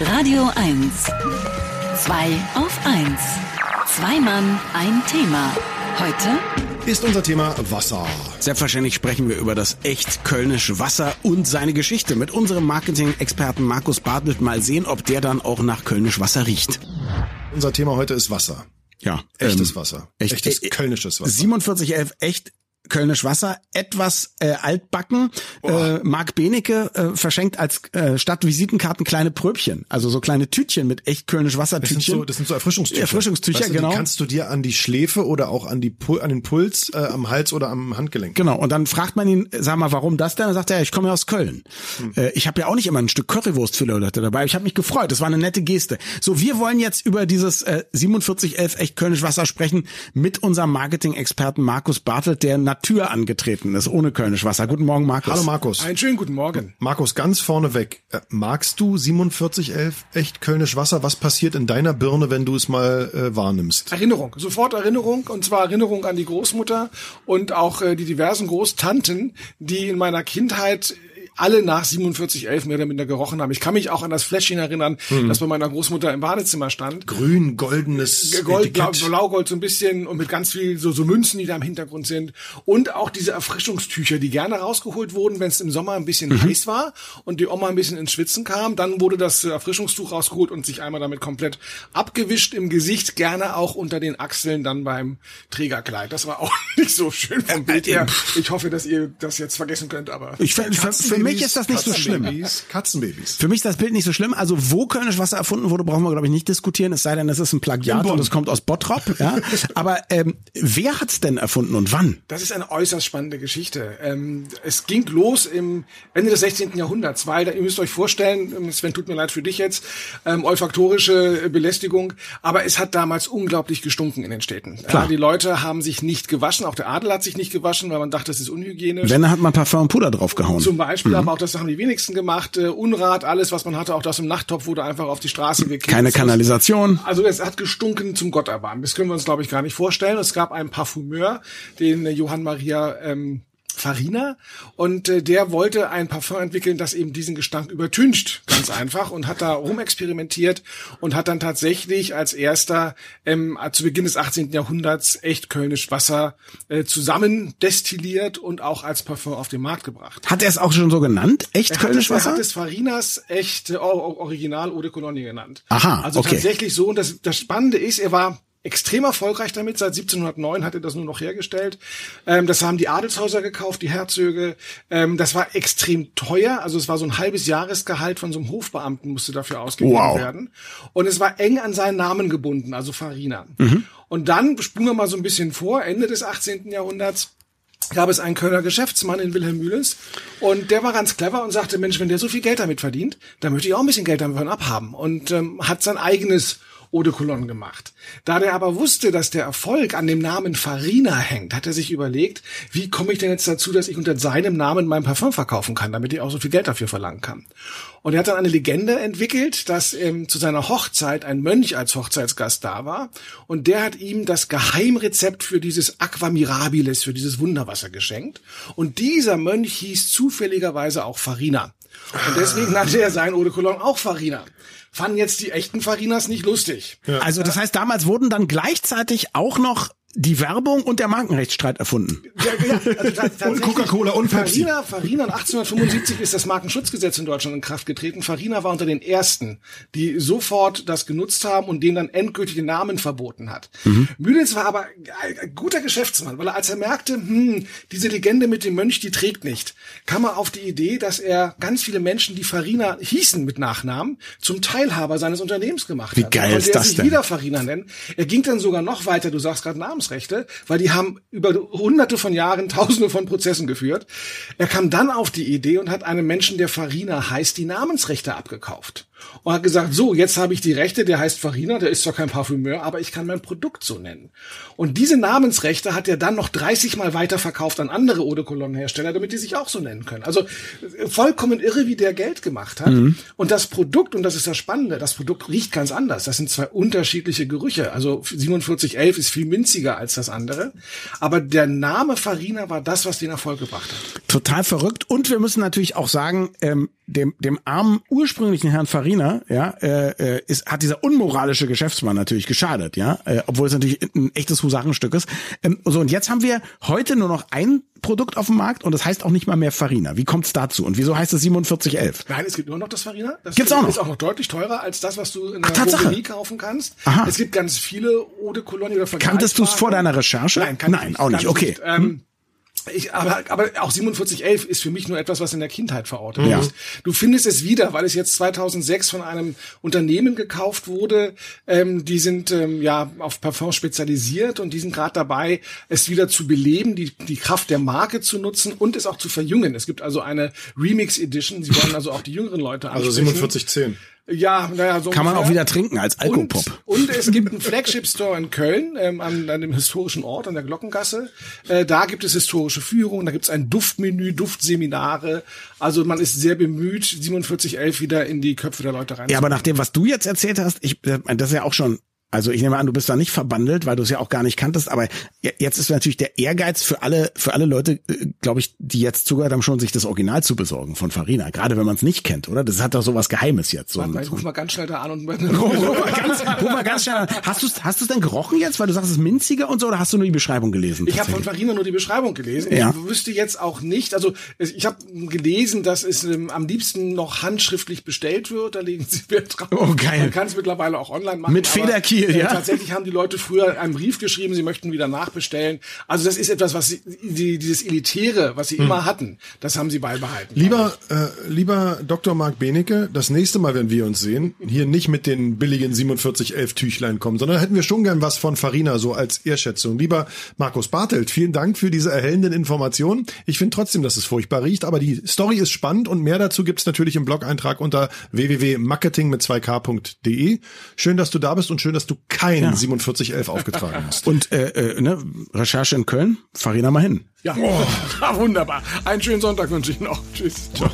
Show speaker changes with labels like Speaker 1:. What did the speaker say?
Speaker 1: Radio 1. Zwei auf 1. Zwei Mann, ein Thema. Heute
Speaker 2: ist unser Thema Wasser.
Speaker 3: Selbstverständlich sprechen wir über das echt kölnische Wasser und seine Geschichte mit unserem Marketing-Experten Markus Bartelt. Mal sehen, ob der dann auch nach kölnisch Wasser riecht.
Speaker 2: Unser Thema heute ist Wasser.
Speaker 3: Ja.
Speaker 2: Echtes
Speaker 3: ähm,
Speaker 2: Wasser.
Speaker 3: Echt,
Speaker 2: Echtes
Speaker 3: äh,
Speaker 2: kölnisches Wasser.
Speaker 3: 4711 echt Kölnisch Wasser, etwas äh, altbacken. Äh, Marc Benecke äh, verschenkt als äh, statt Visitenkarten kleine Pröbchen, also so kleine Tütchen mit echt Kölnisch Wassertütchen.
Speaker 2: Das sind so, das sind so Erfrischungstücher.
Speaker 3: Erfrischungstücher,
Speaker 2: weißt du,
Speaker 3: genau.
Speaker 2: Die kannst du dir an die Schläfe oder auch an die Pul an den Puls äh, am Hals oder am Handgelenk.
Speaker 3: Genau. Und dann fragt man ihn, sag mal, warum das denn? Dann sagt er, ich komme ja aus Köln. Hm. Äh, ich habe ja auch nicht immer ein Stück Currywurst für Leute dabei. Ich habe mich gefreut. Das war eine nette Geste. So, wir wollen jetzt über dieses äh, 4711 echt Kölnisch Wasser sprechen mit unserem Marketing-Experten Markus Bartelt, der Natur angetreten ist, ohne Kölnisch Wasser. Guten Morgen, Markus.
Speaker 2: Hallo Markus.
Speaker 4: Einen schönen guten Morgen.
Speaker 2: Markus, ganz vorneweg. Äh, magst du 4711 echt Kölnisch Wasser? Was passiert in deiner Birne, wenn du es mal äh, wahrnimmst?
Speaker 4: Erinnerung, sofort Erinnerung. Und zwar Erinnerung an die Großmutter und auch äh, die diversen Großtanten, die in meiner Kindheit alle nach 4711 mehr oder minder gerochen haben. Ich kann mich auch an das Fläschchen erinnern, mhm. das bei meiner Großmutter im Badezimmer stand.
Speaker 2: Grün, goldenes
Speaker 4: Gold, blau, blaugold so ein bisschen und mit ganz viel so, so Münzen, die da im Hintergrund sind. Und auch diese Erfrischungstücher, die gerne rausgeholt wurden, wenn es im Sommer ein bisschen mhm. heiß war und die Oma ein bisschen ins Schwitzen kam. Dann wurde das Erfrischungstuch rausgeholt und sich einmal damit komplett abgewischt im Gesicht, gerne auch unter den Achseln dann beim Trägerkleid. Das war auch nicht so schön vom Bild her. Ich hoffe, dass ihr das jetzt vergessen könnt, aber...
Speaker 3: Ich, für, für mich ist das nicht so schlimm.
Speaker 2: Katzenbabys.
Speaker 3: Für mich ist das Bild nicht so schlimm. Also wo Kölnisch Wasser erfunden wurde, brauchen wir glaube ich nicht diskutieren. Es sei denn, es ist ein Plagiat und es kommt aus Bottrop. Ja? Aber ähm, wer hat's denn erfunden und wann?
Speaker 4: Das ist eine äußerst spannende Geschichte. Ähm, es ging los im Ende des 16. Jahrhunderts, weil ihr müsst euch vorstellen, ähm, Sven, tut mir leid für dich jetzt, ähm, olfaktorische Belästigung, aber es hat damals unglaublich gestunken in den Städten.
Speaker 3: Klar.
Speaker 4: Die Leute haben sich nicht gewaschen, auch der Adel hat sich nicht gewaschen, weil man dachte, das ist unhygienisch.
Speaker 3: Wenn, hat man Parfum und Puder draufgehauen.
Speaker 4: Zum Beispiel. Aber auch das haben die wenigsten gemacht. Äh, Unrat, alles, was man hatte, auch das im Nachttopf wurde einfach auf die Straße gekippt.
Speaker 3: Keine Kanalisation.
Speaker 4: Also es hat gestunken zum Gott erbarmen. Das können wir uns, glaube ich, gar nicht vorstellen. Es gab einen Parfümeur, den äh, Johann Maria ähm, Farina und äh, der wollte ein Parfum entwickeln, das eben diesen Gestank übertüncht, ganz einfach und hat da rumexperimentiert und hat dann tatsächlich als erster ähm, zu Beginn des 18. Jahrhunderts echt kölnisch Wasser äh, zusammen destilliert und auch als Parfum auf den Markt gebracht.
Speaker 3: Hat er es auch schon so genannt? Echt
Speaker 4: er
Speaker 3: kölnisch Wasser?
Speaker 4: Er hat es Farinas echt äh, Original Eau de Cologne genannt.
Speaker 3: Aha,
Speaker 4: Also
Speaker 3: okay.
Speaker 4: tatsächlich so und das, das Spannende ist, er war extrem erfolgreich damit. Seit 1709 hat er das nur noch hergestellt. Ähm, das haben die Adelshäuser gekauft, die Herzöge. Ähm, das war extrem teuer. Also es war so ein halbes Jahresgehalt von so einem Hofbeamten musste dafür ausgegeben
Speaker 3: Wow.
Speaker 4: werden. Und es war eng an seinen Namen gebunden, also Farina. Und dann spulen wir mal so ein bisschen vor, Ende des 18. Jahrhunderts gab es einen Kölner Geschäftsmann in Wilhelmühles und der war ganz clever und sagte, Mensch, wenn der so viel Geld damit verdient, dann möchte ich auch ein bisschen Geld davon abhaben und ähm, hat sein eigenes Eau de Cologne gemacht. Da der aber wusste, dass der Erfolg an dem Namen Farina hängt, hat er sich überlegt, wie komme ich denn jetzt dazu, dass ich unter seinem Namen mein Parfum verkaufen kann, damit ich auch so viel Geld dafür verlangen kann. Und er hat dann eine Legende entwickelt, dass ähm, zu seiner Hochzeit ein Mönch als Hochzeitsgast da war und der hat ihm das Geheimrezept für dieses Aqua Mirabilis, für dieses Wunderwasser geschenkt. Und dieser Mönch hieß zufälligerweise auch Farina. Und deswegen nannte er sein Eau de Cologne auch Farina. Fanden jetzt die echten Farinas nicht lustig.
Speaker 3: Also das heißt, damals wurden dann gleichzeitig auch noch die Werbung und der Markenrechtsstreit erfunden.
Speaker 4: Ja, ja, also tatsächlich-
Speaker 2: Coca-Cola und Pepsi.
Speaker 4: Farina, Farina, 1875 ist das Markenschutzgesetz in Deutschland in Kraft getreten. Farina war unter den ersten, die sofort das genutzt haben und denen dann endgültig den Namen verboten hat. Mühles war aber ein guter Geschäftsmann, weil er als er merkte, hm, diese Legende mit dem Mönch, die trägt nicht, kam er auf die Idee, dass er ganz viele Menschen, die Farina hießen mit Nachnamen, zum Teilhaber seines Unternehmens gemacht
Speaker 3: Wie
Speaker 4: hat.
Speaker 3: geil
Speaker 4: Dann
Speaker 3: ist das
Speaker 4: sich
Speaker 3: denn?
Speaker 4: wieder Farina nennen. Er ging dann sogar noch weiter, du sagst gerade Namensrechte, weil die haben über hunderte von Jahren tausende von Prozessen geführt. Er kam dann auf die Idee und hat einem Menschen, der Farina heißt, die Namensrechte abgekauft. Und hat gesagt, so, jetzt habe ich die Rechte, der heißt Farina, der ist zwar kein Parfümeur, aber ich kann mein Produkt so nennen. Und diese Namensrechte hat er dann noch 30 Mal weiterverkauft an andere Eau de Cologne Hersteller, damit die sich auch so nennen können. Also äh, vollkommen irre, wie der Geld gemacht hat. Und das Produkt, und das ist das Spannende, das Produkt riecht ganz anders. Das sind zwei unterschiedliche Gerüche. Also 4711 ist viel minziger als das andere. Aber der Name Farina war das, was den Erfolg gebracht hat.
Speaker 3: Total verrückt. Und wir müssen natürlich auch sagen, ähm, dem, dem armen ursprünglichen Herrn Farina Farina, ja, äh, äh, ist, hat dieser unmoralische Geschäftsmann natürlich geschadet, ja, äh, obwohl es natürlich ein echtes Husarenstück ist. Ähm, so, und jetzt haben wir heute nur noch ein Produkt auf dem Markt und das heißt auch nicht mal mehr Farina. Wie kommt's dazu? Und wieso heißt es 4711?
Speaker 4: Nein, es gibt nur noch das Farina. Das
Speaker 3: Gibt's auch noch?
Speaker 4: ist auch noch deutlich teurer als das, was du in der. Drogerie kaufen kannst.
Speaker 3: Aha.
Speaker 4: Es gibt ganz viele Eau de Cologne oder
Speaker 3: Kanntest du es vor deiner Recherche?
Speaker 4: Nein, kann
Speaker 3: Nein,
Speaker 4: ich
Speaker 3: auch nicht. Okay. Hm.
Speaker 4: Ähm, ich, aber, aber auch 4711 ist für mich nur etwas, was in der Kindheit verortet
Speaker 3: Ja.
Speaker 4: ist. Du findest es wieder, weil es jetzt 2006 von einem Unternehmen gekauft wurde. Ähm, die sind ähm, ja auf Parfum spezialisiert und die sind gerade dabei, es wieder zu beleben, die, die Kraft der Marke zu nutzen und es auch zu verjüngen. Es gibt also eine Remix Edition. Sie wollen also auch die jüngeren Leute
Speaker 2: Also
Speaker 4: ansprechen.
Speaker 2: 4710.
Speaker 4: Ja, naja, so
Speaker 3: Kann man auch wieder trinken als Alkopop.
Speaker 4: Und, und es gibt einen Flagship-Store in Köln, ähm, an, an dem historischen Ort, an der Glockengasse. Äh, da gibt es historische Führungen, da gibt es ein Duftmenü, Duftseminare. Also man ist sehr bemüht, 4711 wieder in die Köpfe der Leute rein.
Speaker 3: Ja, aber nach dem, was du jetzt erzählt hast, ich, das ist ja auch schon, also ich nehme an, du bist da nicht verbandelt, weil du es ja auch gar nicht kanntest, aber je- jetzt ist natürlich der Ehrgeiz für alle, für alle Leute, glaube ich, die jetzt zugehört haben, schon sich das Original zu besorgen von Farina. Gerade wenn man es nicht kennt, oder? Das hat doch sowas Geheimes jetzt. So
Speaker 4: Warte mal, ich ruf mal ganz schnell da an und
Speaker 3: Ruf mal ganz, ruf mal ganz schnell an. Hast du hast du's denn gerochen jetzt, weil du sagst, es ist minziger und so, oder hast du nur die Beschreibung gelesen?
Speaker 4: Ich habe von? Farina nur die Beschreibung gelesen.
Speaker 3: Ja.
Speaker 4: Ich wüsste jetzt auch nicht, also ich habe gelesen, dass es ähm, am liebsten noch handschriftlich bestellt wird. Da legen sie Wert drauf.
Speaker 3: Oh, geil.
Speaker 4: Man kann es mittlerweile auch online machen.
Speaker 3: Mit Federkiel,
Speaker 4: äh,
Speaker 3: ja?
Speaker 4: Tatsächlich haben die Leute früher einen Brief geschrieben, sie möchten wieder nachbestellen. Also das ist etwas, was sie, die, dieses Elitäre, was sie immer hatten, das haben sie beibehalten.
Speaker 2: Lieber, äh, lieber Dr. Marc Benecke, das nächste Mal, wenn wir uns sehen, hier nicht mit den billigen 4711 Tüchlein kommen, sondern hätten wir schon gern was von Farina so als Ehrschätzung. Lieber Markus Bartelt, vielen Dank für diese erhellenden Informationen. Ich finde trotzdem, dass es furchtbar riecht, aber die Story ist spannend und mehr dazu gibt's natürlich im Blog-Eintrag unter www.marketing mit 2k.de. Schön, dass du da bist und schön, dass du kein 4711 aufgetragen hast.
Speaker 3: Und äh, äh, ne, Recherche in Köln, Farina mal hin.
Speaker 4: Ja, wunderbar. Einen schönen Sonntag wünsche ich noch. Tschüss. Ciao.